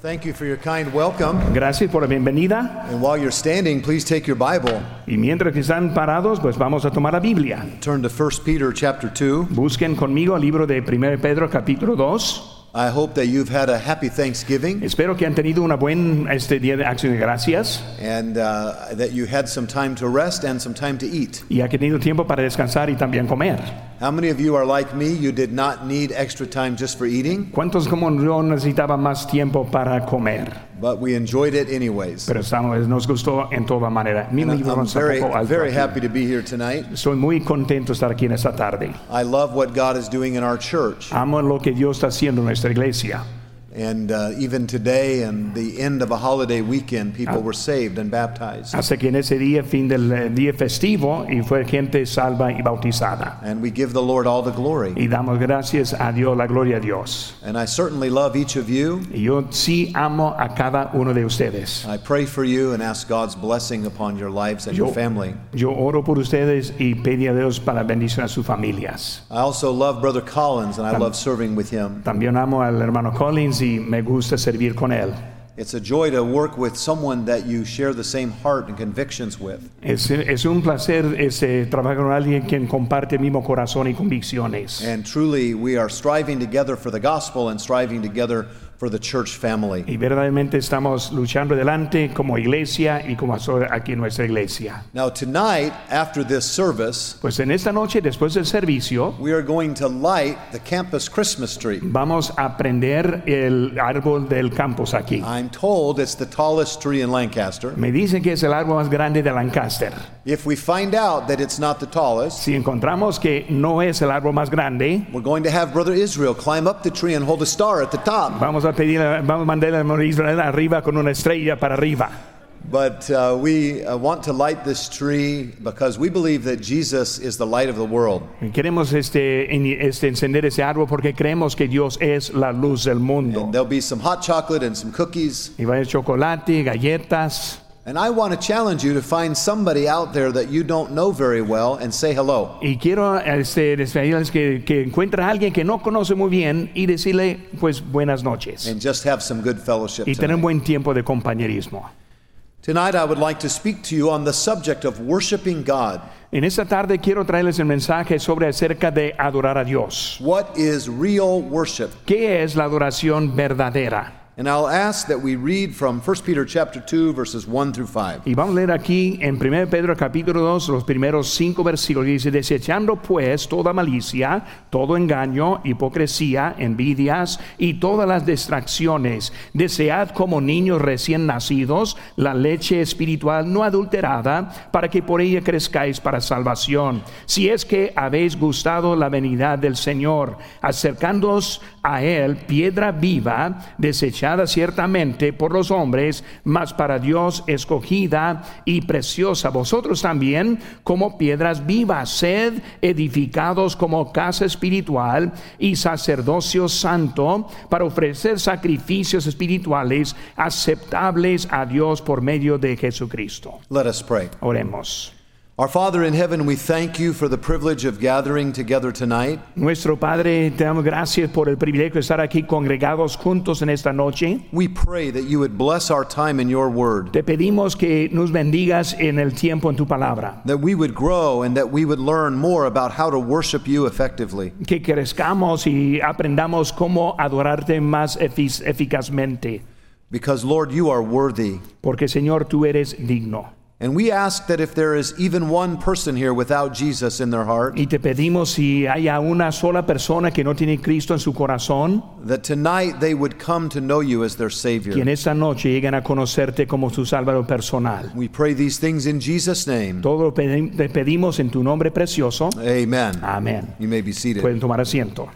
Thank you for your kind welcome. Gracias por la bienvenida. And while you're standing, please take your Bible, Y mientras que están parados, pues vamos a tomar la Biblia. turn to 1 Peter chapter 2. Busquen conmigo el libro de 1 Pedro capítulo 2. I hope that you've had a happy Thanksgiving Espero que han tenido una buen este día de acción de gracias and uh, that you had some time to rest and some time to eat. y ha tenido tiempo para descansar y también comer. How many of you are like me? You did not need extra time just for eating, ¿Cuántos como yo necesitaba más tiempo para comer? But we enjoyed it anyways. Pero estamos- nos gustó en toda manera. Mi libro I'm very, very happy to be here tonight. Soy muy contento estar aquí en esta tarde. I love what God is doing in our church. Amo lo que Dios está haciendo en nuestra iglesia. And uh, even today, and the end of a holiday weekend, people were saved and baptized. Hasta que en ese día, fin del eh, día festivo, y fue gente salva y bautizada. And we give the Lord all the glory. Y damos gracias a Dios, la gloria a Dios. And I certainly love each of you. Y yo sí amo a cada uno de ustedes. I pray for you and ask God's blessing upon your lives and your family. yo oro por ustedes y pedí a Dios para bendición a sus familias. I also love Brother Collins and I love serving with him. También amo al hermano Collins y me gusta servir con él. It's a joy to work with someone that you share the same heart and convictions with. Es, es un placer este, eh, trabajar con alguien quien comparte el mismo corazón y convicciones. And truly, we are striving together for the gospel and striving together for the church family. Y verdaderamente estamos luchando adelante como iglesia y como aquí nuestra iglesia. Now, tonight, after this service, Pues en esta noche, después del servicio, we are going to light the campus Christmas tree. vamos a prender el árbol del campus aquí. I'm told it's the tallest tree in Lancaster. Me dicen que es el árbol más grande de Lancaster. If we find out that it's not the tallest, Si encontramos que no es el árbol más grande, we're going to have Brother Israel climb up the tree and hold a star at the top. vamos a pedir, vamos a mandar hermano Israel arriba con una estrella para arriba. But uh, we uh, want to light this tree because we believe that Jesus is the light of the world. Queremos este, este, encender ese árbol porque creemos que Dios es la luz del mundo. And there'll be some hot chocolate and some cookies. Y va a chocolate, galletas. And I want to challenge you to find somebody out there that you don't know very well and say hello. Y quiero este, decirles que, que encuentre a alguien que no conoce muy bien y decirle, pues, buenas noches. and just have some good fellowship. Y tener un Tonight. buen tiempo de compañerismo. Tonight, I would like to speak to you on the subject of worshiping God. En esta tarde quiero traerles el mensaje sobre acerca de adorar a Dios. What is real worship? ¿Qué es la adoración verdadera? And I'll ask that we read from 1 Peter chapter 2 verses 1 through 5. Y vamos a leer aquí en 1 Pedro capítulo 2 los primeros cinco versículos. Dice, desechando pues toda malicia, todo engaño, hipocresía, envidias y todas las distracciones. Desead como niños recién nacidos la leche espiritual no adulterada para que por ella crezcáis para salvación. Si es que habéis gustado la venida del Señor, acercándoos a él, piedra viva, ciertamente por los hombres, mas para Dios escogida y preciosa. Vosotros también, como piedras vivas, sed edificados como casa espiritual y sacerdocio santo, para ofrecer sacrificios espirituales aceptables a Dios por medio de Jesucristo. Let us pray. Oremos. Our Father in heaven, we thank you for the privilege of gathering together tonight. Nuestro Padre, te damos gracias por el privilegio de estar aquí congregados juntos en esta noche. We pray that you would bless our time in your word, Te pedimos que nos bendigas en el tiempo en tu palabra, that we would grow and that we would learn more about how to worship you effectively. que crezcamos y aprendamos cómo adorarte más efic- eficazmente, Because, Lord, you are worthy. porque Señor, tú eres digno. And we ask that if there is even one person here without Jesus in their heart, Y te pedimos si haya una sola persona que no tiene Cristo en su corazón, that tonight they would come to know you as their que Savior. en esta noche lleguen a conocerte como su Salvador personal. We pray these things in Jesus' name. Todo lo pedi- pedimos en tu nombre precioso. Amen. Amén. You may be seated. Pueden tomar asiento.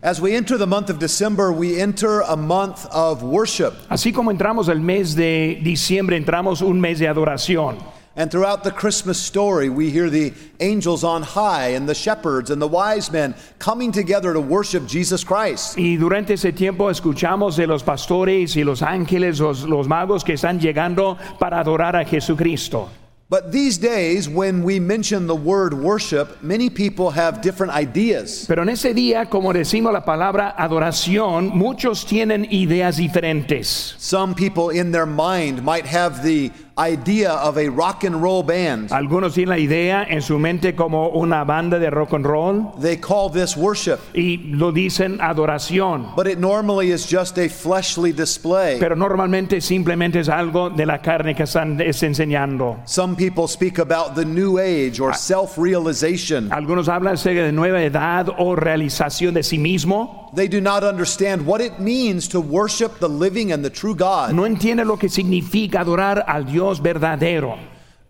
As we enter the month of December, we enter a month of worship. Así como entramos el mes de diciembre, entramos un mes de adoración. And throughout the Christmas story, we hear the angels on high and the shepherds and the wise men coming together to worship Jesus Christ. Y durante ese tiempo escuchamos de los pastores y los ángeles, los, los magos que están llegando para adorar a Jesucristo. But these days, when we mention the word worship, many people have different ideas. Pero en ese día, como decimos la palabra adoración, muchos tienen ideas diferentes. Some people in their mind might have the idea of a rock and roll band. Algunos tienen la idea en su mente como una banda de rock and roll They call this worship, y lo dicen adoración. but it normally is just a fleshly display. Pero normalmente simplemente es algo de la carne que están es enseñando. Some people speak about the new age or ah. self realization. Algunos hablan acerca de nueva edad o realización de sí mismo. They do not understand what it means to worship the living and the true God. No entienden lo que significa adorar al Dios verdadero.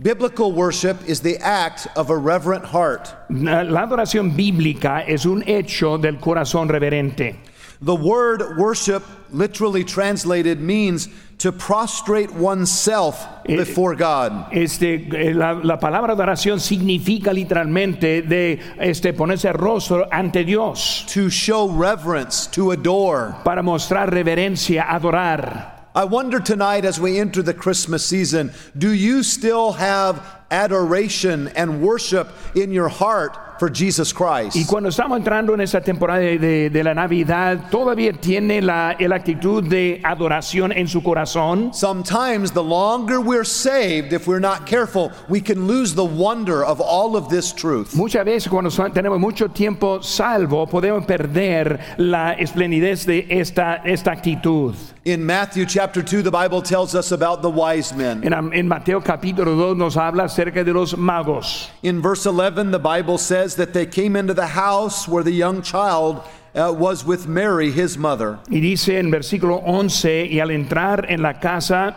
Biblical worship is the act of a reverent heart. La la adoración bíblica es un hecho del corazón reverente. The word worship, literally translated, means to prostrate oneself Eh, before God. Este, eh, la, la palabra adoración significa literalmente de este, ponerse rostro ante Dios to show reverence, to adore. para mostrar reverencia, adorar. I wonder tonight as we enter the Christmas season, do you still have adoration and worship in your heart for Jesus Christ. Y cuando estamos entrando en esta temporada de, de- de la Navidad, todavía tiene la, la actitud de adoración en su corazón. Sometimes the longer we're saved, if we're not careful, we can lose the wonder of all of this truth. Muchas veces cuando tenemos mucho tiempo salvo, podemos perder la esplendidez de esta, esta actitud. In Matthew chapter 2, the Bible tells us about the wise men. En, en Mateo capítulo 2 nos habla acerca de los magos. In verse 11, the Bible says that they came into the house where the young child uh, was with Mary, his mother. Y dice en versículo 11, y al entrar en la casa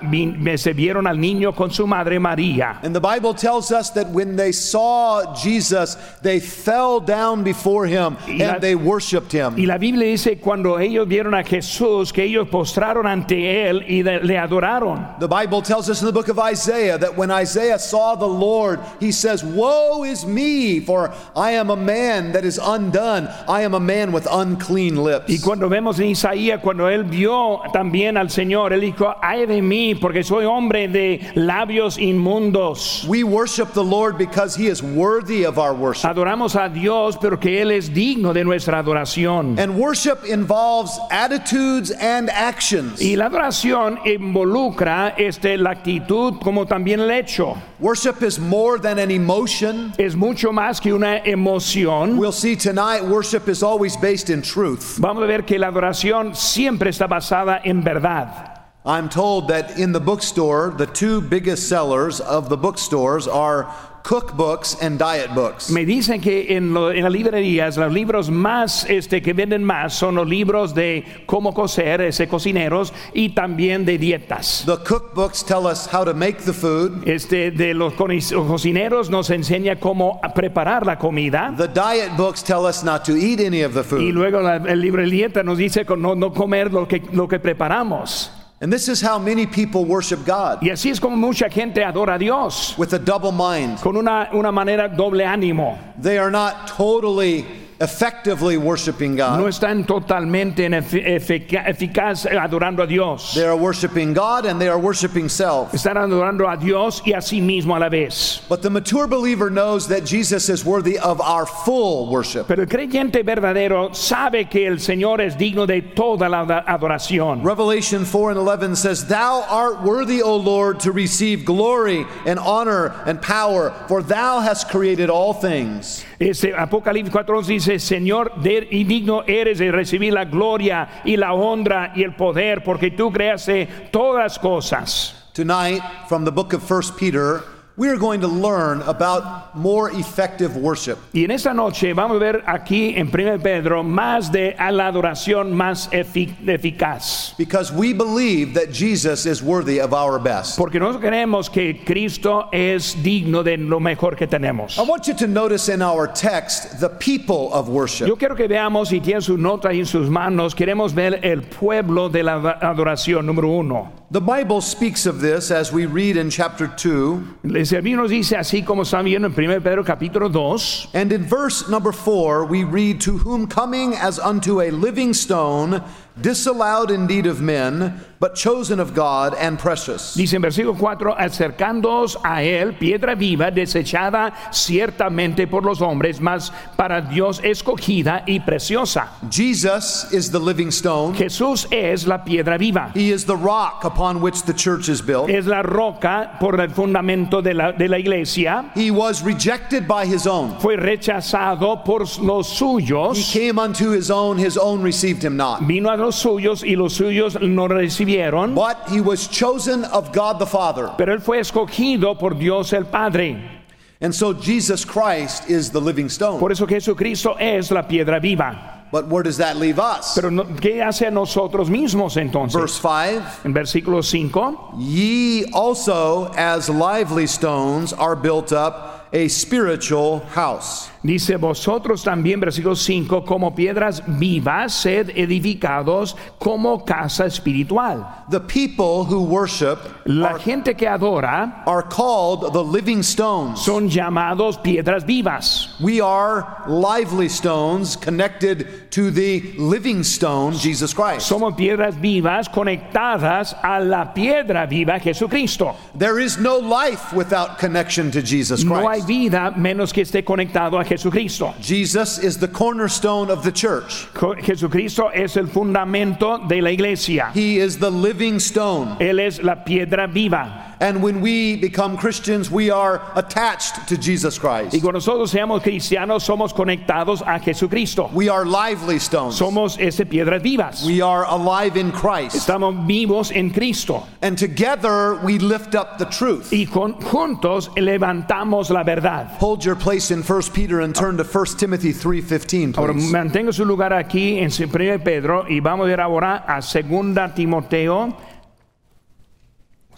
se vieron al niño con su madre María. And the Bible tells us that when they saw Jesus, they fell down before him la- and they worshiped him. Y la Biblia dice cuando ellos vieron a Jesús que ellos postraron ante él y de- le adoraron. The Bible tells us in the book of Isaiah that when Isaiah saw the Lord, he says, Woe is me, for I am a man that is undone. I am a man with unclean lips. Y cuando vemos en Isaías, cuando él vio también al Señor, él dijo, ay de mí, porque soy hombre de labios inmundos. We worship the Lord because he is worthy of our worship. Adoramos a Dios, pero que Él es digno de nuestra adoración. And worship involves attitudes and actions. Y la adoración involucra este, la actitud como también el hecho. Worship is more than an emotion. Es mucho más que una emoción. We'll see tonight worship is always based in truth. Vamos a ver que la adoración siempre está basada en verdad. I'm told that in the bookstore, the two biggest sellers of the bookstores are cookbooks and diet books. Me dicen que en, lo- en las librerías los libros más este, que venden más son los libros de cómo cocer, ese cocineros, y también de dietas. The cookbooks tell us how to make the food. Este, de los co- cocineros nos enseña cómo preparar la comida. The diet books tell us not to eat any of the Y food. luego la- el libro de dieta nos dice no, no comer lo que, lo que preparamos. And this is how many people worship God Y así es como mucha gente adora a Dios, with a double mind. con una, una manera doble ánimo. They are not totally effectively worshiping No God. están totalmente en efi- efica- eficaz adorando a Dios. They are worshiping God and they are worshiping self. Están adorando a Dios y a sí mismo a la vez. But the mature believer knows that Jesus is worthy of our full worship. Pero el creyente verdadero sabe que el Señor es digno de toda la adoración. Revelation 4 and 11 says, Thou art worthy, O Lord, to receive glory and honor and power, for thou hast created all things. Este Apocalipsis 4 dice, Señor, y digno eres de recibir la gloria y la honra y el poder, porque tú creaste todas cosas. Tonight, from the book of 1 Peter, we are going to learn about more effective worship. Y en esta noche vamos a ver aquí en 1 Pedro más de a la adoración más efi- eficaz. Because we believe that Jesus is worthy of our best. Porque nosotros creemos que Cristo es digno de lo mejor que tenemos. I want you to notice in our text the people of worship. Yo quiero que veamos, si tienen su nota en sus manos, queremos ver el pueblo de la adoración número uno. The Bible speaks of this as we read in chapter 2. El nos dice así como están viendo en 1 Pedro capítulo 2, And in verse number 4, we read, To whom coming as unto a living stone, disallowed indeed of men, but chosen of God and precious. Dice en versículo 4, acercándoos a él, piedra viva, desechada ciertamente por los hombres, mas para Dios escogida y preciosa. Jesus is the living stone. Jesús es la piedra viva. He is the rock upon which the church is built. Es la roca por el fundamento de la, de la iglesia. He was rejected by his own. Fue rechazado por los suyos. He came unto his own, his own received him not. Vino a los suyos y los suyos no recibieron. But he was chosen of God the Father. Pero él fue escogido por Dios el Padre. And so Jesus Christ is the living stone. Por eso Jesucristo es la piedra viva. But where does that leave us? Pero no- ¿qué hace a nosotros mismos entonces? Verse 5 En versículo 5. Ye also, as lively stones, are built up a spiritual house. Dice, vosotros también, versículo 5, como piedras vivas, sed edificados como casa espiritual. The people who worship La gente que adora are called the living stones. son llamados piedras vivas. We are lively stones connected to the living stone, Jesus Christ. Somos piedras vivas conectadas a la piedra viva Jesucristo. There is no life without connection to Jesus No hay vida menos que esté conectado a Jesucristo. Jesus is the cornerstone of the church. Jesucristo es el fundamento de la iglesia. He is the living stone. Él es la piedra viva. And when we become Christians, we are attached to Jesus Christ. Y cuando nosotros seamos cristianos, somos conectados a Jesucristo. We are lively stones. Somos ese piedras vivas. We are alive in Christ. Estamos vivos en Cristo. And together we lift up the truth. Y con- juntos levantamos la verdad. Hold your place in 1 Peter and turn to 1 Timothy 3:15 Ahora mantenga su lugar aquí en 1 Pedro y vamos a ir ahora a 2 Timoteo.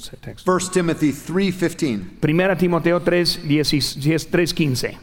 What's that text? 1 Timothy 3:15. 1 Timoteo 3, 15.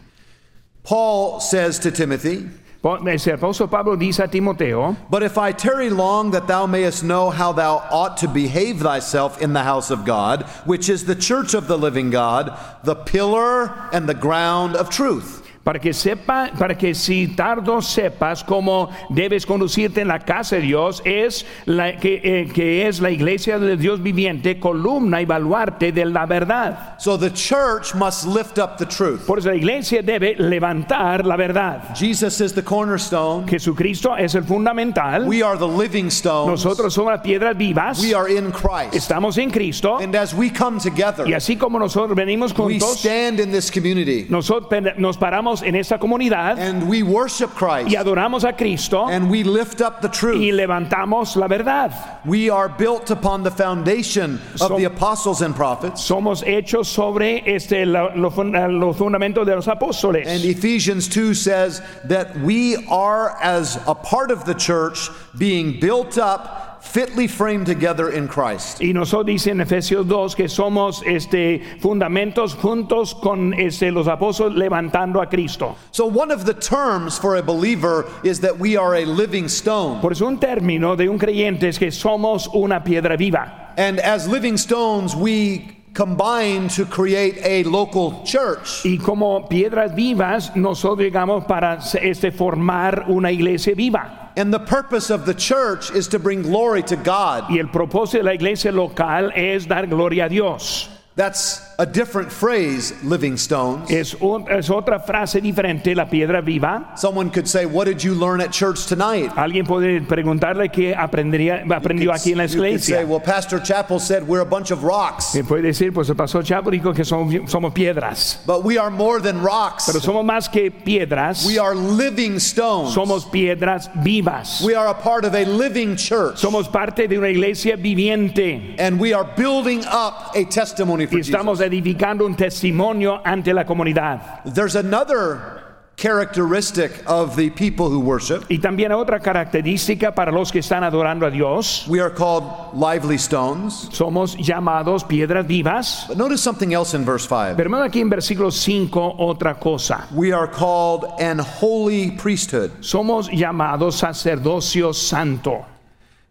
Paul says to Timothy, El eh, apóstol Pablo dice a Timoteo, But if I tarry long, that thou mayest know how thou ought to behave thyself in the house of God, which is the church of the living God, the pillar and the ground of truth. Para que sepa, para que si tardo sepas cómo debes conducirte en la casa de Dios, es la que, eh, que es la iglesia de Dios viviente, columna y baluarte de la verdad. So the church must lift up the truth. Por eso la iglesia debe levantar la verdad. Jesus is the cornerstone. Jesucristo es el fundamental. We are the living stones. Nosotros somos las piedras vivas. We are in Christ. Estamos en Cristo. And as we come Y together, así como nosotros venimos we juntos, stand in this community nosotros nos paramos en esta comunidad and we worship Christ y adoramos a Cristo and we lift up the y truth. levantamos la verdad. We are built upon the foundation of So- the apostles and prophets. Somos hechos sobre este lo- lo fun- eh, los fundamentos de los apóstoles. And Ephesians 2 says that we are, as a part of the church, being built up, fitly framed together in Christ. Y nosotros dice en Efesios 2 que somos este fundamentos juntos con este, los apóstoles levantando a Cristo. So, one of the terms for a believer is that we are a living stone. Por eso un término de un creyente es que somos una piedra viva. And as living stones, we combine to create a local church. Y como piedras vivas, nosotros llegamos para este, formar una iglesia viva. And the purpose of the church is to bring glory to God. Y el propósito de la iglesia local es dar gloria a Dios. That's a different phrase, living stones. Es, un- es otra frase diferente, la piedra viva. Someone could say, What did you learn at church tonight? Alguien puede preguntarle qué aprendería, aprendió aquí en la You could say. Well, Pastor Chappell said we're a bunch of rocks. Y puede decir, pues el pastor Chapo dijo que somos, somos piedras. But we are more than rocks. Pero somos más que piedras. We are living stones. Somos piedras vivas. We are a part of a living church. Somos parte de una iglesia viviente. And we are building up a testimony for Y estamos Jesus. Edificando un testimonio ante la comunidad. There's another characteristic of the people who worship. Y también otra característica para los que están adorando a Dios. We are called lively stones. Somos llamados piedras vivas. But notice something else in verse 5. Pero aquí en versículo 5 otra cosa. We are called an holy priesthood. Somos llamados sacerdocio santo.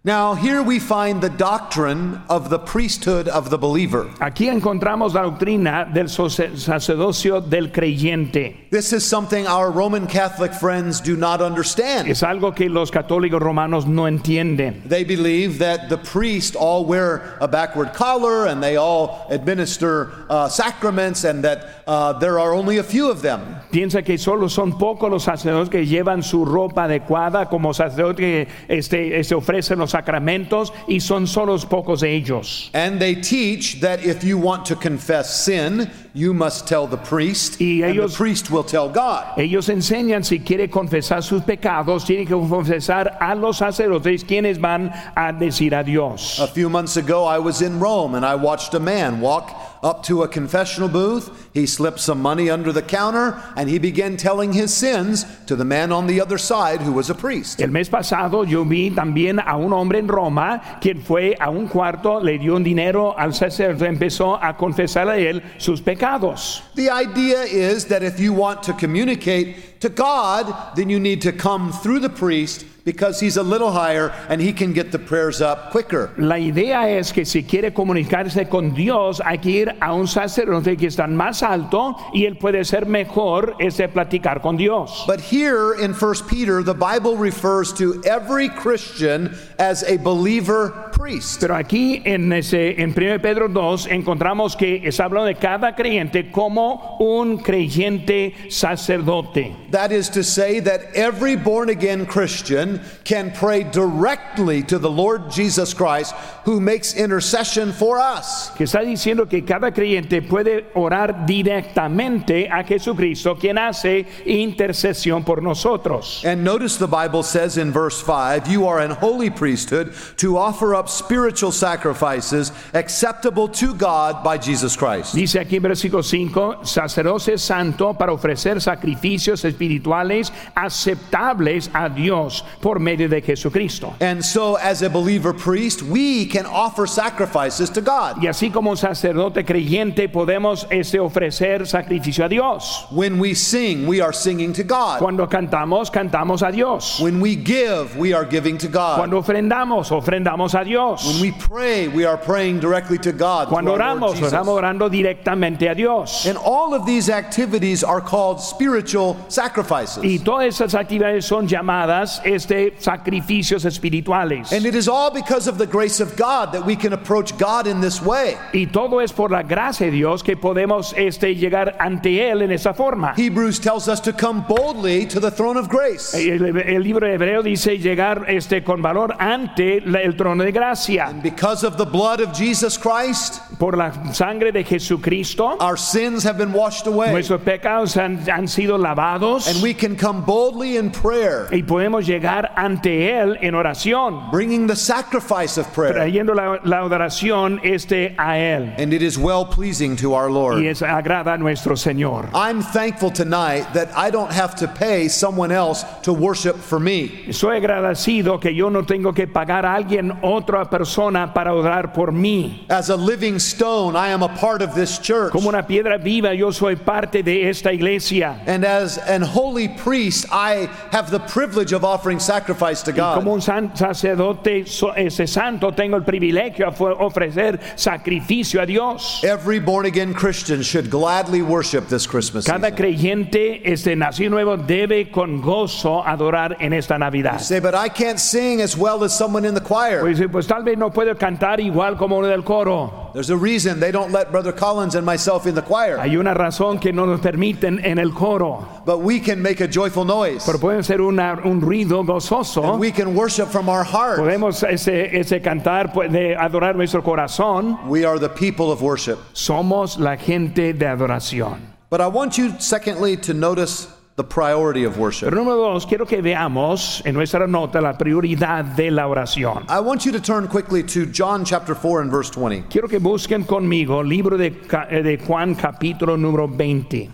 Now, here we find the doctrine of the priesthood of the believer. Aquí encontramos la doctrina del sacerdocio del creyente. This is something our Roman Catholic friends do not understand. Es algo que los católicos romanos no entienden. They believe that the priests all wear a backward collar and they all administer uh, sacraments and that uh, there are only a few of them. Piensa que solo son pocos los sacerdotes que llevan su ropa adecuada como sacerdote que este, este ofrecen los sacramentos y son solo pocos de ellos. And they teach that if you want to confess sin, you must tell the priest, Y and the priest will tell God. Ellos enseñan si quiere confesar sus pecados, tiene que confesar a los sacerdotes quienes van a decir a Dios. A few months ago, I was in Rome and I watched a man walk up to a confessional booth. He slipped some money under the counter and he began telling his sins to the man on the other side who was a priest. El mes pasado yo vi también a un hombre en Roma quien fue a un cuarto, le dio un dinero al sacerdote, empezó a confesar a él sus pecados. The idea is that if you want to communicate to God, then you need to come through the priest because he's a little higher and he can get the prayers up quicker. La idea es que si quiere comunicarse con Dios hay que ir a un sacerdote que está más alto y él puede ser mejor este platicar con Dios. But here in 1 Peter, the Bible refers to every Christian as a believer priest. Pero aquí en, ese, en 1 Pedro 2 encontramos que está hablando de cada creyente como un creyente sacerdote. That is to say, that every born again Christian can pray directly to the Lord Jesus Christ who makes intercession for us. Que está diciendo que cada creyente puede orar directamente a Jesucristo, quien hace intercesión por nosotros. And notice the Bible says in verse 5 you are an holy priesthood to offer up spiritual sacrifices acceptable to God by Jesus Christ. Dice aquí en versículo 5, sacerdote santo para ofrecer sacrificios espirituales aceptables a Dios por medio de Jesucristo. And so, as a believer priest, we can offer sacrifices to God. Y así como un sacerdote creyente podemos este, ofrecer sacrificio a Dios. When we sing, we are singing to God. Cuando cantamos, cantamos a Dios. When we give, we are giving to God. Cuando ofrendamos, ofrendamos a Dios. When we pray, we are praying directly to God. Cuando our oramos, estamos orando directamente a Dios. And all of these activities are called spiritual sacrifices. Y todas esas actividades son llamadas este, sacrificios espirituales. And it is all because of the grace of God that we can approach God in this way. Y todo es por la gracia de Dios que podemos este, llegar ante Él en esa forma. Hebrews tells us to come boldly to the throne of grace. El, el libro de Hebreo dice llegar este, con valor ante la- el trono de gracia. Because of the blood of Jesus Christ, Por la sangre de Jesucristo, our sins have been washed away. nuestros pecados han, han sido lavados And we can come boldly in prayer, y podemos llegar ante Él en oración, bringing the sacrifice of prayer. trayendo la, la oración este, a Él. And it is well pleasing to our Y Lord. es agrada a nuestro Señor. I'm thankful tonight that I don't have to pay someone else to worship for me. Soy agradecido que yo no tengo que pagar a alguien, otra persona, para orar por mí. As a living stone, I am a part of this church. Como una piedra viva, yo soy parte de esta iglesia. And as an holy priest, I have the privilege of offering sacrifice to Como God. un san- sacerdote ese santo, tengo el privilegio de ofre- ofrecer sacrificio a Dios. Every born again Christian should gladly worship this Christmas Cada creyente, este nacido nuevo, debe con gozo adorar en esta Navidad. Say, but I can't sing as well as someone in the choir. Pues, pues tal vez no puedo cantar igual como uno del coro. There's a reason they don't let Brother Collins and myself in the choir, Hay una razón que no nos permiten en el coro. but we can make a joyful noise. Pero puede ser una- un ruido gozoso. We can worship from our heart. Podemos ese, ese cantar, puede adorar nuestro corazón. We are the people of worship. Somos la gente de adoración. But I want you, secondly, to notice the priority of worship. Pero número dos, quiero que veamos en nuestra nota la prioridad de la oración. I want you to turn quickly to John chapter 4 and verse 20. Quiero que busquen conmigo libro de, eh, de Juan capítulo número 20.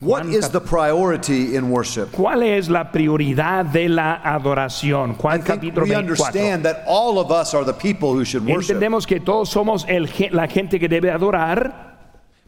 What is the priority in worship? ¿Cuál es la prioridad de la adoración? I Juan think capítulo we 24. understand that all of us are the people who should worship. Entendemos que todos somos el la gente que debe adorar,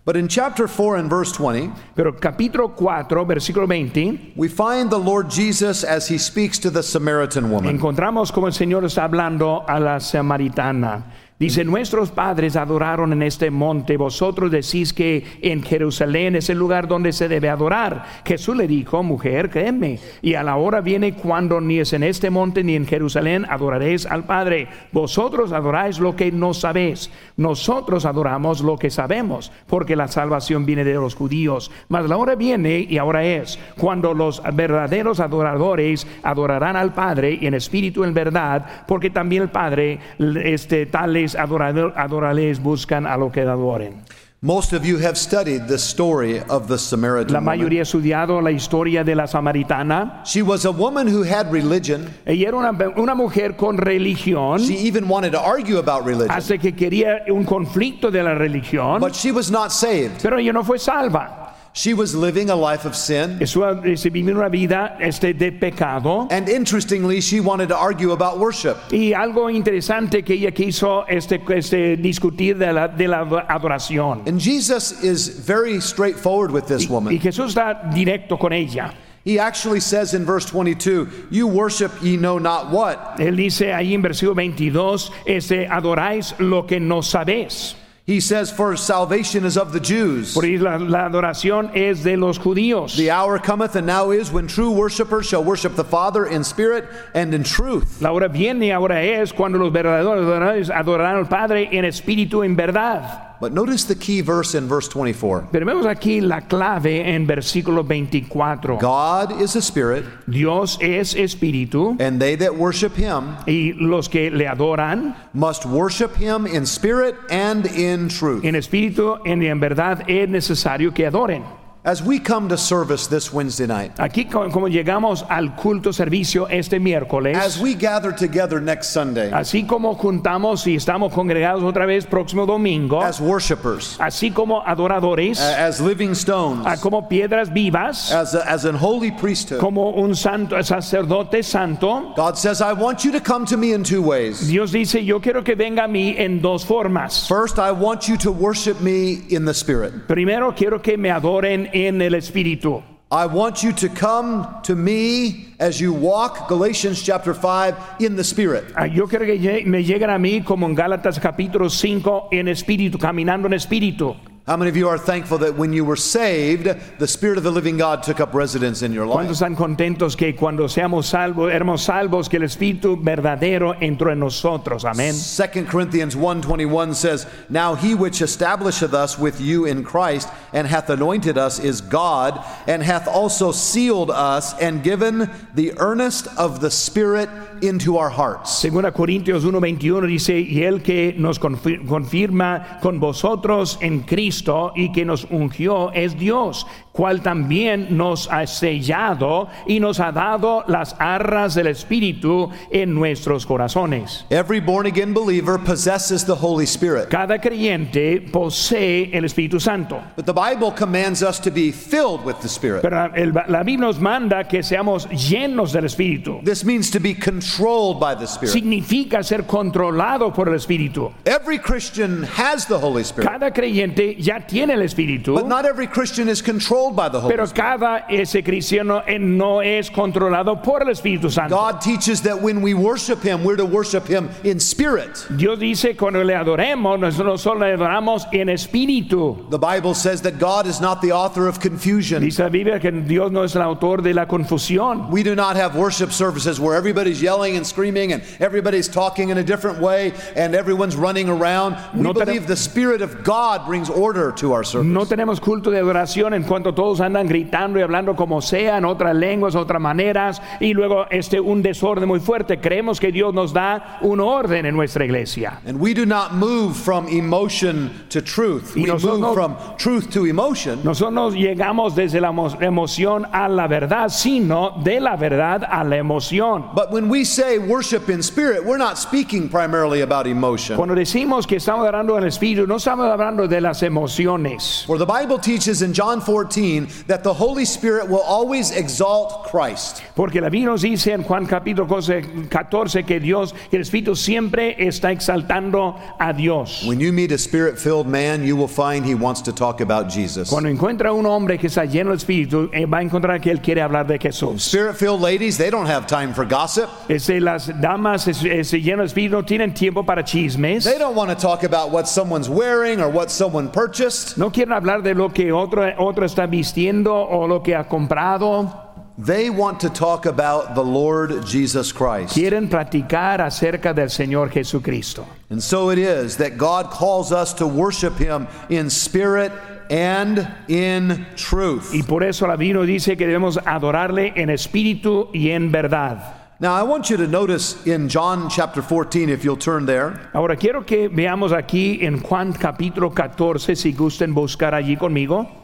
But in chapter 4 and verse 20, Pero capítulo 4, versículo 20, we find the Lord Jesus as he speaks to the Samaritan woman. encontramos como el Señor está hablando a la samaritana. Dice, nuestros padres adoraron en este monte, vosotros decís que en Jerusalén es el lugar donde se debe adorar. Jesús le dijo, mujer, créeme, y a la hora viene cuando ni es en este monte ni en Jerusalén adoraréis al Padre. Vosotros adoráis lo que no sabéis, nosotros adoramos lo que sabemos, porque la salvación viene de los judíos. Mas la hora viene y ahora es, cuando los verdaderos adoradores adorarán al Padre y en espíritu en verdad, porque también el Padre, este, tales adorador- adoradores buscan a lo que adoren. Most of you have studied the story of the Samaritan La mayoría ha estudiado la historia de la samaritana. She was a woman who had religion. Ella era una, una mujer con religión, She even wanted to argue about religion, hace que quería un conflicto de la religión, but she was not saved. pero ella no fue salva. She was living a life of sin. Eso se vive una vida este, de pecado. And interestingly, she wanted to argue about worship. Y algo interesante que ella quiso este, este, discutir de la, de la adoración. And Jesus is very straightforward with this woman. Y woman. Jesús está directo con ella. He actually says in verse 22, You worship ye know not what. Él dice ahí en versículo 22, este, adoráis lo que no sabéis. He says, For salvation is of the Jews. Por la, la adoración es de los judíos. The hour cometh and now is when true worshipers shall worship the Father in spirit and in truth. La hora viene y ahora es cuando los verdaderos adoradores adorarán al Padre en espíritu en verdad. But notice the key verse in verse 24. Pero vemos aquí la clave en versículo 24. God is a spirit, Dios es espíritu and they that worship him y los que le adoran must worship him in spirit and in truth. en espíritu y en verdad es necesario que adoren. As we come to service this Wednesday night, Aquí como llegamos al culto servicio este miércoles, as we gather together next Sunday. Así como juntamos y estamos congregados otra vez próximo domingo, as worshipers, así como adoradores, as living stones, ah, como piedras vivas, as, a, as an holy priesthood, como un santo sacerdote santo, God says, I want you to come to me in two ways. Dios dice, yo quiero que venga a mí en dos formas. First, I want you to worship me in the spirit. Primero quiero que me adoren en el espíritu. I want you to come to me as you walk, Galatians chapter 5, in the spirit. Ah, Yo quiero que me lleguen a mí como en Gálatas capítulo 5 en espíritu, caminando en espíritu. How many of you are thankful that when you were saved, the Spirit of the living God took up residence in your ¿Cuántos life? están contentos que cuando seamos salvos, éramos salvos, que el espíritu verdadero entró en nosotros? Amén. 2 Corinthians 1:21 says, "Now he which establisheth us with you in Christ and hath anointed us is God, and hath also sealed us and given the earnest of the Spirit into our hearts." Según a Corintios 1:21 dice, y el que nos confirma con vosotros en Cristo y que nos ungió es Dios, cual también nos ha sellado y nos ha dado las arras del Espíritu en nuestros corazones. Every born again believer possesses the Holy Spirit. Cada creyente posee el Espíritu Santo. But the Bible commands us to be filled with the Spirit. Pero el- la Biblia nos manda que seamos llenos del Espíritu. This means to be controlled by the Spirit. Significa ser controlado por el Espíritu. Every Christian has the Holy Spirit, Cada creyente ya tiene el Espíritu. but not every Christian is controlled by the Holy Pero Spirit. cada ese cristiano eh, no es controlado por el Espíritu Santo. God teaches that when we worship Him, we're to worship Him in spirit. Dios dice cuando le adoremos, nosotros solo le adoramos en espíritu. The Bible says that God is not the author of confusion. Dice la Biblia que Dios no es el autor de la confusión. We do not have worship services where everybody's yelling and screaming and everybody's talking in a different way and everyone's running around. We No believe the Spirit of God brings order to our service. No tenemos culto de adoración en cuanto todos andan gritando y hablando como sea, en otras lenguas, otras maneras, y luego este un desorden muy fuerte. Creemos que Dios nos da un orden en nuestra iglesia. And we do not move from emotion to truth. Y We nosotros- move from truth to emotion. Nosotros no llegamos desde la emo- emoción a la verdad, sino de la verdad a la emoción. But when we say worship in spirit, we're not speaking primarily about emotion. Cuando decimos que estamos hablando del espíritu, no estamos hablando de las emociones. For the Bible teaches in John 14 14 that the Holy Spirit will always exalt Christ. Porque la Biblia nos dice en Juan capítulo 14 que Dios, que el Espíritu siempre está exaltando a Dios. When you meet a spirit filled man, you will find he wants to talk about Jesus. Cuando encuentra un hombre que está lleno del Espíritu, eh, va a encontrar que él quiere hablar de Jesús. Spirit filled ladies, they don't have time for gossip. Este, las damas este, llenas del Espíritu no tienen tiempo para chismes. They don't want to talk about what someone's wearing or what someone purchased. No quieren hablar de lo que otro, otro está vistiendo o lo que ha comprado. They want to talk about the Lord Jesus Christ. Quieren platicar acerca del Señor Jesucristo. And so it is that God calls us to worship Him in spirit and in truth. Y por eso la Biblia dice que debemos adorarle en espíritu y en verdad. Now, I want you to notice in John chapter 14, if you'll turn there, Ahora quiero que veamos aquí en Juan capítulo 14, si gusten buscar allí conmigo.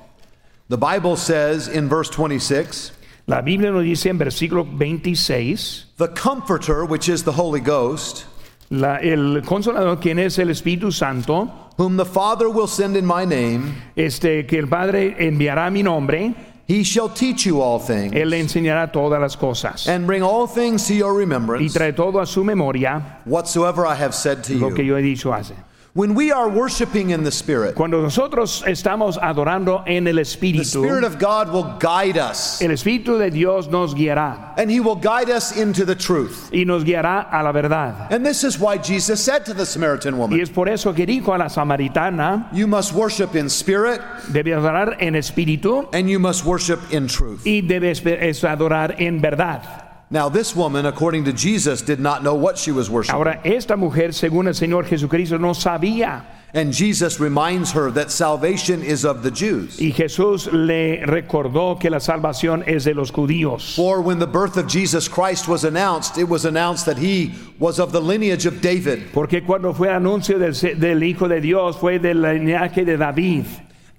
The Bible says in verse 26, La Biblia nos dice en versículo 26, the Comforter, which is the Holy Ghost, la- el consolador, quien es el Espíritu Santo, whom the Father will send in my name, este, que el Padre enviará mi nombre, he shall teach you all things Él le enseñará todas las cosas and bring all things to your y remembrance trae todo a su memoria whatsoever I have said to lo que you. yo he dicho hace. When we are worshiping in the Spirit, Cuando nosotros estamos adorando en el espíritu, the Espíritu, Spirit of God will guide us el Espíritu de Dios nos guiará and he will guide us into the truth. y nos guiará a la verdad. And this is why Jesus said to the Samaritan Y woman, es por eso que dijo a la samaritana, You must worship in spirit debe adorar en espíritu and you must worship in truth. y debe es adorar en verdad. Now, this woman, according to Jesus, did not know what she was worshiping. Ahora, esta mujer, según el Señor Jesucristo, no sabía. And Jesus reminds her that salvation is of the Jews. Y Jesús le recordó que la salvación es de los judíos. For when the birth of Jesus Christ was announced, it was announced that he was of the lineage of David. Porque cuando fue anuncio del, del Hijo de Dios, fue del linaje de David.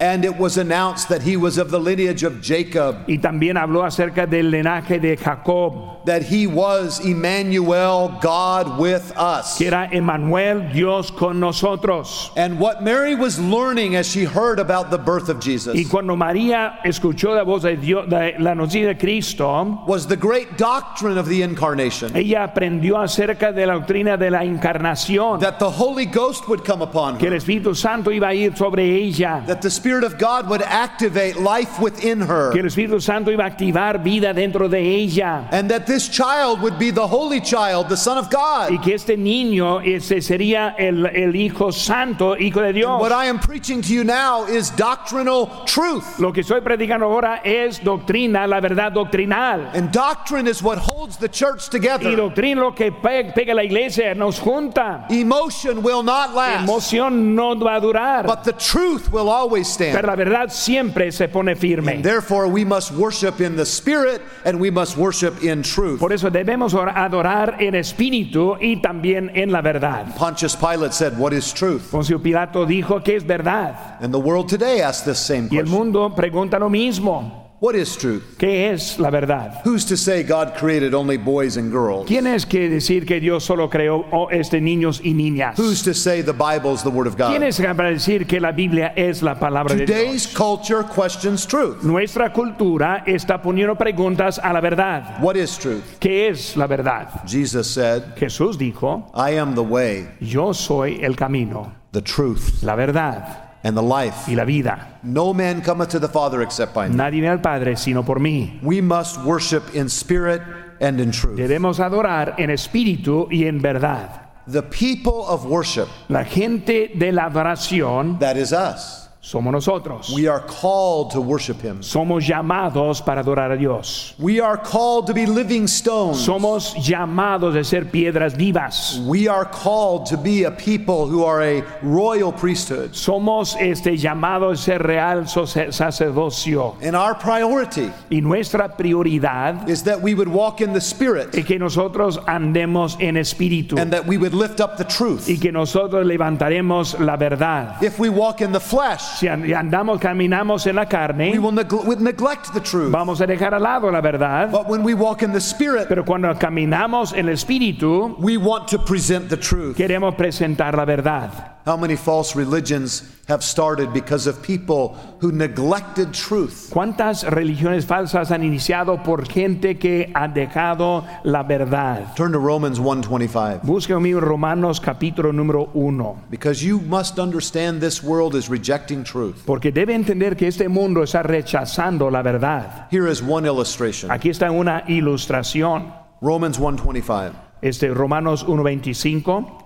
And it was announced that he was of the lineage of Jacob, Y también habló acerca del linaje de Jacob, that he was Emmanuel, God with us. que era Emmanuel, Dios con nosotros. And what Mary was learning as she heard about the birth of Jesus. Y cuando María escuchó la voz de Dios, de la noticia de Cristo, was the great doctrine of the incarnation ella aprendió acerca de la doctrina de la encarnación, that the Holy Ghost would come upon her. que el Espíritu Santo iba a ir sobre ella, that the Spirit of God would activate life within que her, el Espíritu Santo iba a activar vida dentro de ella. and that this child would be the Holy Child, the Son of Y God. que este niño ese sería el, el Hijo Santo, Hijo de Dios. What I am preaching to you now is doctrinal truth. Lo que estoy predicando ahora es doctrina, la verdad doctrinal. And doctrine is what holds the church Y together. doctrina lo que pega la iglesia, nos junta. Emotion will not last, Emoción no va a durar, but the truth will always pero stand. la verdad siempre se pone firme. Therefore, we must worship in the Spirit and we must worship in truth. Por eso debemos or- adorar en espíritu y también en la verdad. Pontius Pilate said, What is truth? Poncio Pilato dijo que es verdad. And the world today asks this same Y el question mundo pregunta lo mismo. What is truth? ¿Qué es la verdad? Who's to say God created only boys and girls? ¿Quién es que decir que Dios solo creó oh, este niños y niñas? Who's to say the Bible's the Word of ¿Quién God? es para decir que la Biblia es la palabra de Dios? Today's culture questions truth. Nuestra cultura está poniendo preguntas a la verdad. What is truth? ¿Qué es la verdad? Jesus said, Jesús dijo, I am the way, yo soy el camino, the truth, la verdad and the life. y la vida. No man cometh to the Father except by me. Nadie ve al Padre sino por mí. We must worship in spirit and in truth. Debemos adorar en espíritu y en verdad. The people of worship, La gente de la adoración that is us. Somos nosotros. We are called to worship Him. Somos llamados para adorar a Dios. We are called to be living stones. Somos llamados de ser piedras vivas. We are called to be a people who are a royal priesthood. Somos este llamados a ser real sacerdocio. And our priority Y nuestra prioridad is that we would walk in the Spirit es que nosotros andemos en espíritu and that we would lift up the truth. y que nosotros levantaremos la verdad. If we walk in the flesh, Si an- andamos, caminamos en la we carne, will we neglect the truth. vamos a dejar al lado la verdad. But when we walk in the Spirit, Pero cuando caminamos en el espíritu, we want to present the truth. queremos presentar la verdad. How many false religions have started because of people who neglected truth? ¿Cuántas religiones falsas han iniciado por gente que ha dejado la verdad? Turn to Romans 1:25. Busque conmigo Romanos capítulo número 1. Because you must understand this world is rejecting truth. Porque debe entender que este mundo está rechazando la verdad. Here is one illustration. Aquí está una ilustración. Romans 1:25. Este Romanos 1.25.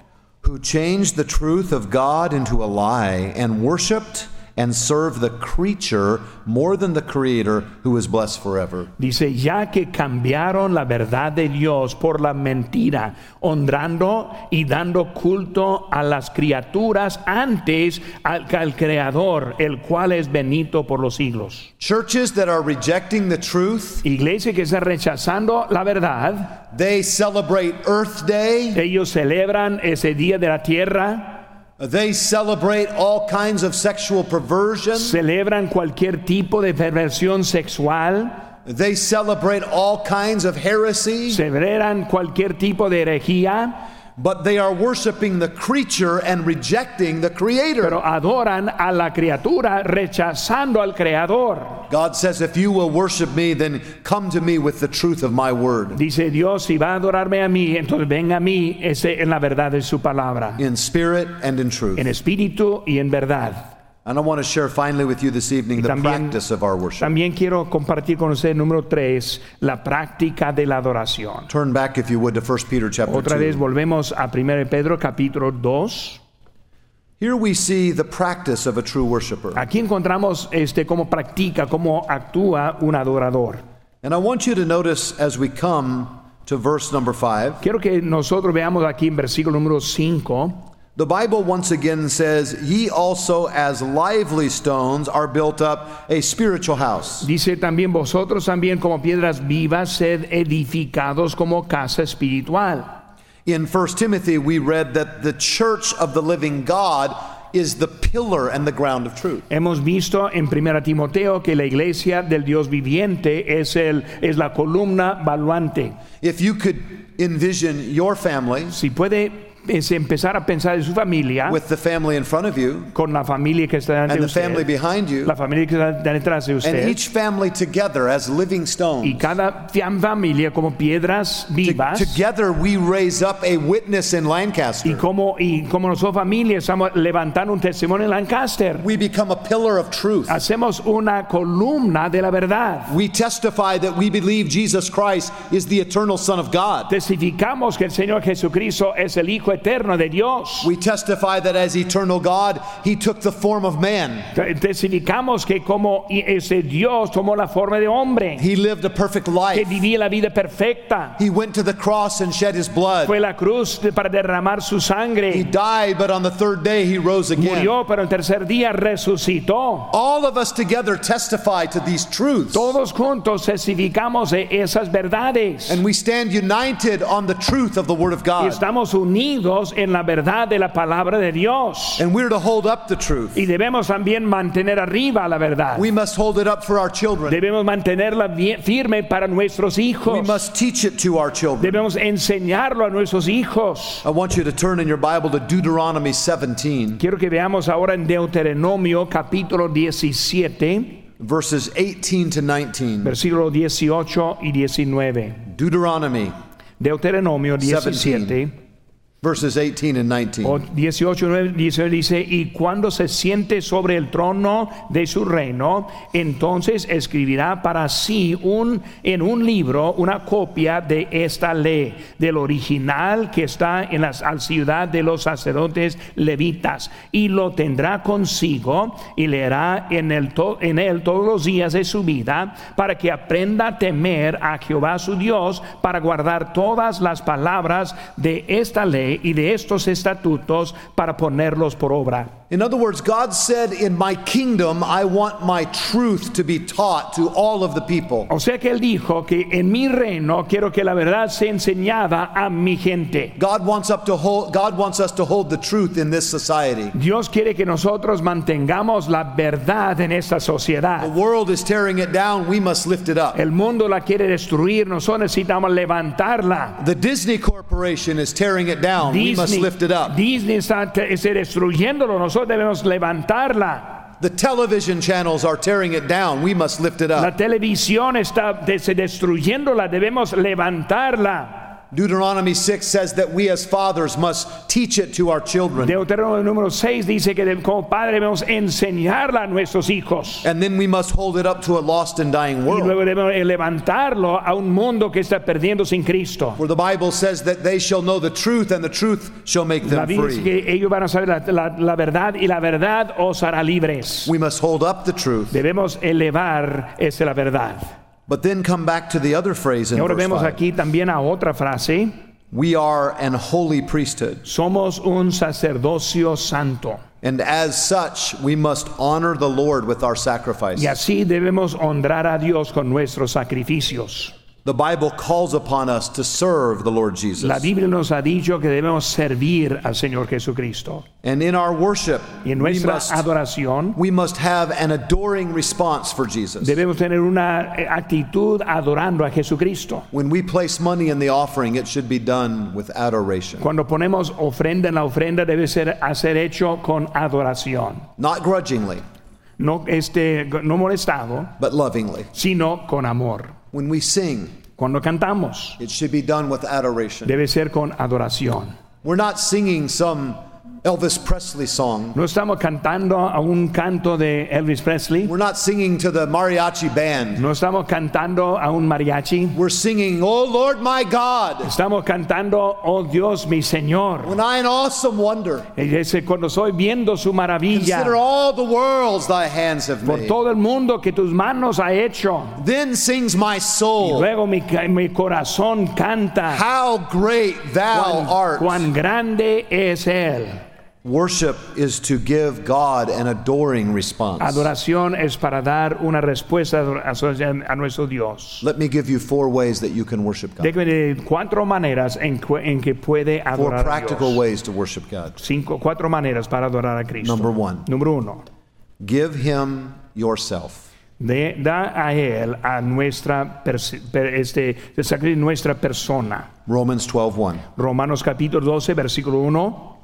Who changed the truth of God into a lie and worshiped and served the creature more than the creator who is blessed forever. Dice, ya que cambiaron la verdad de Dios por la mentira, honrando y dando culto a las criaturas antes al, al Creador, el cual es benito por los siglos. Churches that are rejecting the truth, Iglesia que está rechazando la verdad, they celebrate Earth Day, ellos celebran ese día de la tierra, they celebrate all kinds of sexual perversion, celebran cualquier tipo de perversión sexual, they celebrate all kinds of heresy, celebran cualquier tipo de herejía. But they are worshiping the creature and rejecting the creator. pero adoran a la criatura rechazando al creador. God says, If you will worship me, then come to me with the truth of my word Dice Dios, si va a adorarme a mí, entonces venga a mí en la verdad de su palabra, in spirit and in truth. en espíritu y en verdad. And I want to share finally with you this evening the también- practice of our worship. También quiero compartir con usted, número tres, la práctica de la adoración. Turn back, if you would, to 1 Peter chapter Otra vez 2. volvemos a 1 Pedro capítulo 2. Here we see the practice of a true worshiper. Aquí encontramos este, cómo practica, cómo actúa un adorador. And I want you to notice as we come to verse number 5, Quiero que nosotros veamos aquí en versículo número 5. The Bible once again says, Ye also as lively stones are built up a spiritual house. Dice también vosotros también como piedras vivas sed edificados como casa espiritual. In 1 Timothy, we read that the church of the living God is the pillar and the ground of truth. Hemos visto en 1 Timoteo que la iglesia del Dios viviente es, el, es la columna valuante. If you could envision your family Si puede es empezar a pensar en su familia, with the family in front of you con la familia que está delante and de the family usted, behind you, la familia que está detrás de and each family together as living y stones. cada familia como piedras vivas, Together we raise up a witness in y Lancaster. como, y como nosotros familia estamos levantando un testimonio en Lancaster, We become a pillar of truth. hacemos una columna de la verdad. We testify that we believe Jesus Christ is the eternal Son of God. Testificamos que el Señor Jesucristo es el Hijo eterno de Dios. We testify that as eternal God, he took the form of man. Testificamos que como ese Dios tomó la forma de hombre, He lived a perfect life. que vivía la vida perfecta, He went to the cross and shed his blood. fue la cruz para derramar su sangre. He died, but on the third day he rose again. murió, pero el tercer día resucitó. All of us together testify to these truths. Todos juntos testificamos de esas verdades. And we stand united on the truth of the Word of God. estamos unidos en la verdad de la palabra de Dios. And we're to hold up the truth. Y debemos también mantener arriba la verdad. We must hold it up for our children. Debemos mantenerla firme para nuestros We hijos. must teach it to our children. Debemos enseñarlo a nuestros hijos. I want you to turn in your Bible to Deuteronomy 17, Quiero que veamos ahora en Deuteronomio capítulo 17, verses 18 to 19. versículos 18 y 19. Deuteronomy, Deuteronomio 17, 17. Verses 18 and 19. o 18 9, 19 dice, y cuando se siente sobre el trono de su reino, entonces escribirá para sí un, en un libro una copia de esta ley, del original que está en la ciudad de los sacerdotes levitas, y lo tendrá consigo y leerá en, el to- en él todos los días de su vida, para que aprenda a temer a Jehová su Dios, para guardar todas las palabras de esta ley y de estos estatutos para ponerlos por obra. In other words, God said, In my kingdom, I want my truth to be taught to all of the people. O sea que él dijo que en mi reino quiero que la verdad enseñada a mi gente. God wants, up to hold, God wants us to hold the truth in this society. Dios quiere que nosotros mantengamos la verdad en esta The world is tearing it down, we must lift it up. El mundo la quiere destruir, nosotros necesitamos levantarla. The Disney Corporation is tearing it down, we must lift it up. Disney está está destruyéndolo, nosotros debemos levantarla. The television channels are tearing it down, we must lift it La up. televisión está des- destruyéndola, debemos levantarla. Deuteronomy 6 says that we as fathers must teach it to our children. Deuteronomio número 6 dice que como padre debemos enseñarla a nuestros hijos. And then we must hold it up to a lost and dying world. Y luego debemos levantarlo a un mundo que está perdiendo sin Cristo. For the Bible says that they shall know the truth, and the truth shall make them free. que ellos van a saber la, la- la verdad y la verdad os hará libres. We must hold up the truth. Debemos elevar esa la verdad. But then come back to the other phrase in Y ahora verse vemos 5. aquí también a otra frase. We are an holy priesthood, Somos un sacerdocio santo. and as such, we must honor the Lord with our sacrifice. Y así debemos honrar a Dios con nuestros sacrificios. The Bible calls upon us to serve the Lord Jesus. La Biblia nos ha dicho que debemos servir al Señor Jesucristo. And in our worship, Y en we nuestra must, adoración we must have an adoring response for Jesus. debemos tener una eh, actitud adorando a Jesucristo. When we place money in the offering, it should be done with adoration, Cuando ponemos ofrenda en la ofrenda debe ser hacer hecho con adoración. not grudgingly, No, este, no molestado, but lovingly. sino con amor. When we sing, Cuando cantamos it should be done with adoration. debe ser con adoración. We're not singing some Elvis Presley song. No estamos cantando a un canto de Elvis Presley. We're not singing to the mariachi band. No estamos cantando a un mariachi. We're singing, Oh Lord my God, Estamos cantando, oh Dios mi Señor. when I in awesome wonder Y ese, cuando estoy viendo su maravilla consider all the worlds thy hands have por made. todo el mundo que tus manos ha hecho. Then sings my soul, Luego mi, mi corazón canta. How great thou Cuán, art. cuán grande es Él. Worship is to give God an adoring response. Adoración es para dar una respuesta a, nuestro Dios. Let me give you four ways that you can worship God. Déjame de cuatro maneras en, en que puede Four adorar a practical Dios. ways to worship God. Cinco, cuatro maneras para adorar a Cristo. Number one. Número uno. Give him yourself. De, da a Él a nuestra, per- este, nuestra persona. Romans 12:1. Romanos capítulo 12, versículo 1.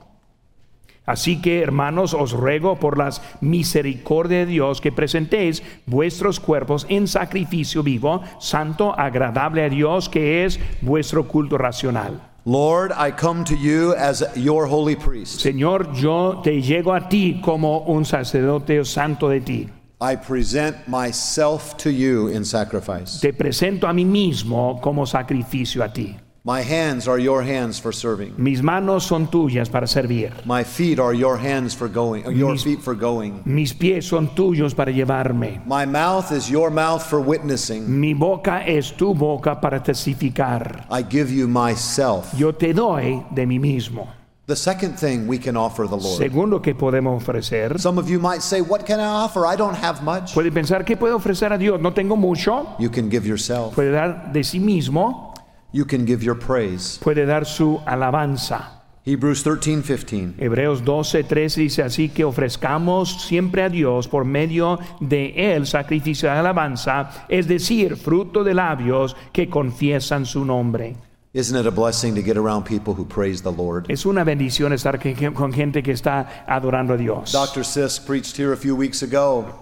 Así que, hermanos, os ruego por las misericordias de Dios que presentéis vuestros cuerpos en sacrificio vivo, santo, agradable a Dios, que es vuestro culto racional. Lord, I come to you as your holy priest. Señor, yo te llego a ti como un sacerdote santo de ti. I present myself to you in sacrifice. Te presento a mí mismo como sacrificio a ti. My hands are your hands for serving. Mis manos son tuyas para servir. My feet are your hands for going, your Mis- feet for going. Mis pies son tuyos para llevarme. My mouth is your mouth for witnessing. Mi boca es tu boca para testificar. I give you myself. Yo te doy de mí mismo. The second thing we can offer the Lord. Segundo que podemos ofrecer, Some of you might say, What can I offer? I don't have much. puede pensar que puede ofrecer a Dios. No tengo mucho. You can give yourself. Puede dar de sí mismo. You can give your praise. Puede dar su alabanza. Hebrews 13 15. Hebreos 12, 13 dice así que ofrezcamos siempre a Dios por medio de él sacrificio de alabanza, es decir, fruto de labios que confiesan su nombre. Isn't it a blessing to get around people who praise the Lord? Es una bendición estar con gente que está adorando a Dios. Dr. Sisk preached here a few weeks ago.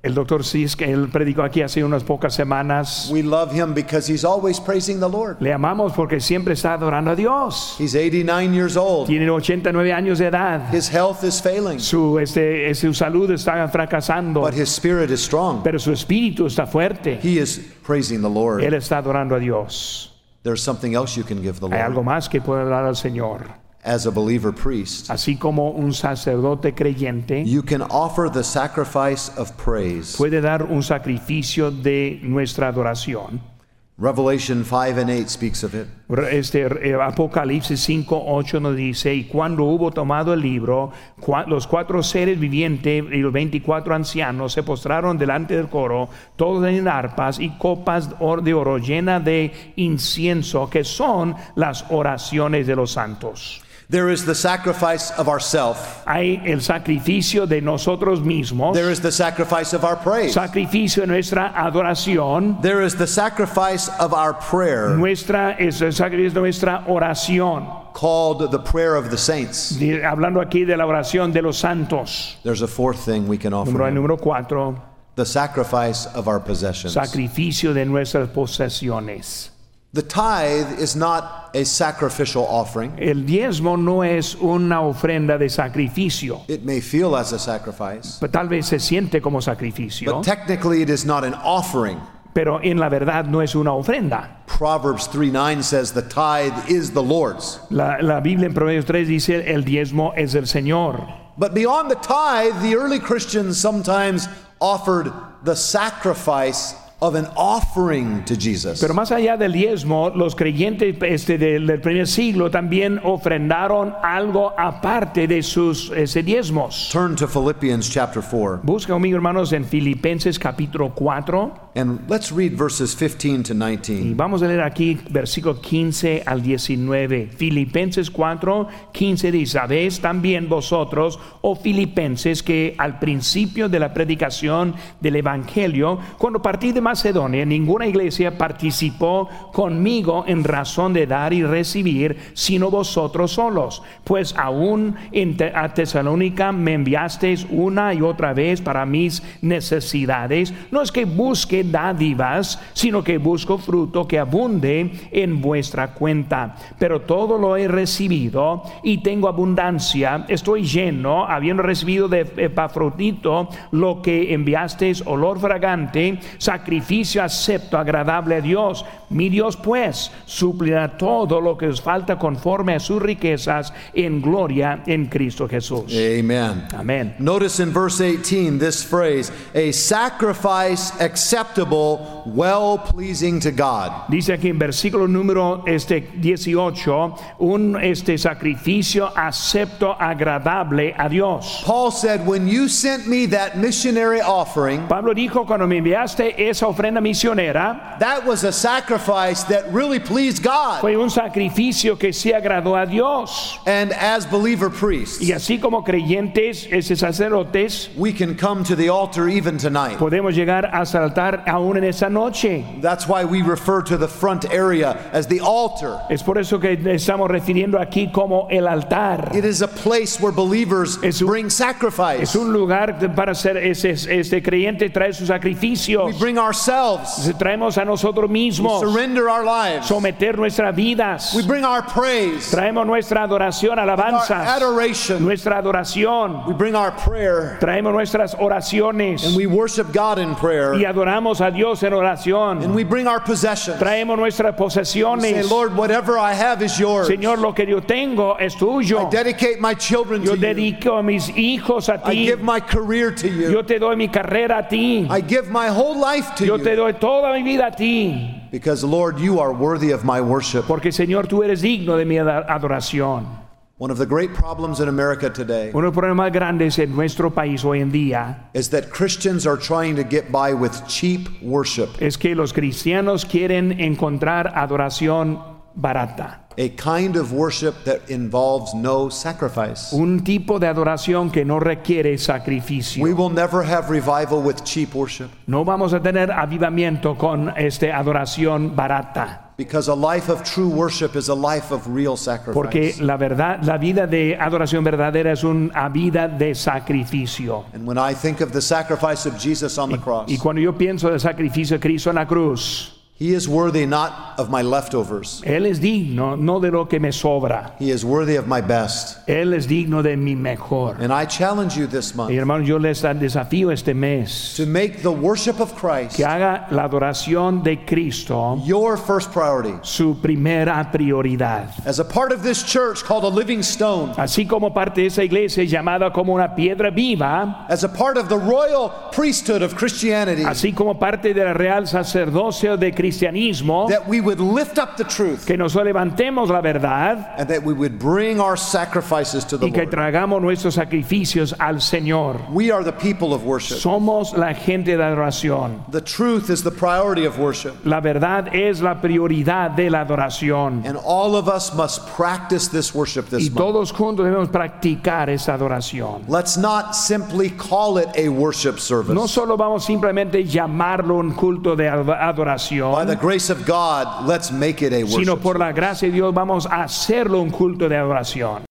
El doctor Sisk, él predicó aquí hace unas pocas semanas. We love him because he's always praising the Lord. Le amamos porque siempre está adorando a Dios. He's 89 years old. Tiene 89 años de edad. His health is failing, Su, este, su salud está fracasando, but his spirit is strong. pero su espíritu está fuerte. He is praising the Lord. Él está adorando a Dios. There's something else you can give the Lord. Hay algo más que puede dar al Señor. As a believer priest. Así como un sacerdote creyente You can offer the sacrifice of praise. puede dar un sacrificio de nuestra adoración. Revelation 5 and 8 speaks of it. Este eh, Apocalipsis 5, 8 nos dice, y cuando hubo tomado el libro, cua- los cuatro seres vivientes y los 24 ancianos se postraron delante del coro, todos en arpas y copas de oro llenas de incienso, que son las oraciones de los santos. There is the sacrifice of ourself. Hay el sacrificio de nosotros mismos, There is the sacrifice of our praise. sacrificio de nuestra adoración, There is the sacrifice of our prayer nuestra, es el sacrificio de nuestra oración. called the prayer of the saints. Hablando aquí de la oración de los santos. There's a fourth thing we can offer. Número, número cuatro, The sacrifice of our possessions. sacrificio de nuestras posesiones. The tithe is not a sacrificial offering. El diezmo no es una ofrenda de sacrificio. It may feel as a sacrifice, Pues Tal vez se siente como sacrificio, but technically it is not an offering. pero en la verdad no es una ofrenda. Proverbs 3 9 says the tithe is the Lord's. La, la Biblia en Proverbios 3 dice, el diezmo es del Señor. But beyond the tithe, the early Christians sometimes offered the sacrifice of an offering to Jesus. Pero más allá del diezmo, los creyentes este, del, del primer siglo también ofrendaron algo aparte de sus diezmos. Turn to Philippians chapter 4 Busca conmigo, hermanos, en Filipenses capítulo 4. and let's read verses 15 to Y 19. vamos a leer aquí versículo 15 al 19. Filipenses 4, 15 dice, ¿sabéis también vosotros, oh filipenses, que al principio de la predicación del Evangelio, cuando partí de Macedonia, ninguna iglesia participó conmigo en razón de dar y recibir, sino vosotros solos? Pues aún a Tesalónica me enviasteis una y otra vez para mis necesidades. No es que busque dádivas, sino que busco fruto que abunde en vuestra cuenta. Pero todo lo he recibido y tengo abundancia. Estoy lleno, habiendo recibido de Epafrodito lo que enviasteis, olor fragante, sacrificio acepto, agradable a Dios. Mi Dios, pues, suplirá todo lo que os falta conforme a sus riquezas en gloria en Cristo Jesús. Amen. Amén. Notice in verse 18 this phrase, a sacrifice acceptable, well pleasing to God. Dice aquí en versículo número este 18, un este sacrificio acepto agradable a Dios. Paul said, When you sent me that missionary offering, Pablo dijo cuando me enviaste esa ofrenda misionera, that was a sacrifice that really pleased God. fue un sacrificio que se agradó a Dios. And as believer priests, Y así como creyentes, sacerdotes, we can come to the altar even tonight. podemos llegar hasta el altar aún en esa noche. That's why we refer to the front area as the altar. Es por eso que estamos refiriendo aquí como el altar. It is a place where believers Es un- bring sacrifice. Es un lugar para ser ese, creyente trae sus We sacrificios. Ourselves, Traemos a nosotros mismos. surrender our lives. someter nuestras vidas. We bring our praise, Traemos nuestra adoración, our alabanzas, adoration. nuestra adoración. We bring our prayer, Traemos nuestras oraciones and we worship God in prayer. y adoramos a Dios en And oración. we bring our possessions. Traemos nuestras Say, posesiones. Lord, whatever I have is yours. Señor, lo que yo tengo es tuyo. I dedicate my children Yo to you. dedico a mis hijos a I ti. give my career to you. Yo te doy mi carrera a ti. I give my whole life to Yo te doy toda mi vida a ti. Because, Lord, you are worthy of my worship. Porque Señor, tú eres digno de mi adoración. One of the great problems in America today Uno de los problemas grandes en nuestro país hoy en día is that Christians are trying to get by with cheap worship, es que los cristianos quieren encontrar adoración barata. A kind of worship that involves no sacrifice. Un tipo de adoración que no requiere sacrificio. We will never have revival with cheap worship No vamos a tener avivamiento con esta adoración barata. because a life of true worship is a life of real sacrifice. Porque la verdad, la vida de adoración verdadera es una vida de sacrificio. And when I think of the sacrifice of Jesus on the cross, Y cuando yo pienso del sacrificio de Cristo en la cruz, He is worthy not of my leftovers, Él es digno no de lo que me sobra. He is worthy of my best. Él es digno de mi mejor. And I challenge you this Y month hermanos, yo les desafío este mes to make the worship of Christ que haga la adoración de Cristo your first priority. su primera prioridad. As a part of this church called a living stone, Así como parte de esa iglesia llamada como una piedra viva, as a part of the royal priesthood of Christianity, así como parte del real sacerdocio de cristianismo, that we would lift up the truth que nos levantemos la verdad and that we would bring our sacrifices to the y que Lord. tragamos nuestros sacrificios al Señor. We are the people of worship. Somos la gente de adoración. The truth is the priority of worship. La verdad es la prioridad de la adoración. And all of us must practice this worship Y this month. todos juntos debemos practicar esta adoración. Let's not simply call it a worship service. No solo vamos simplemente llamarlo un culto de ad- By the grace of God, let's make it a worship. sino por la gracia de Dios vamos a hacerlo un culto de adoración.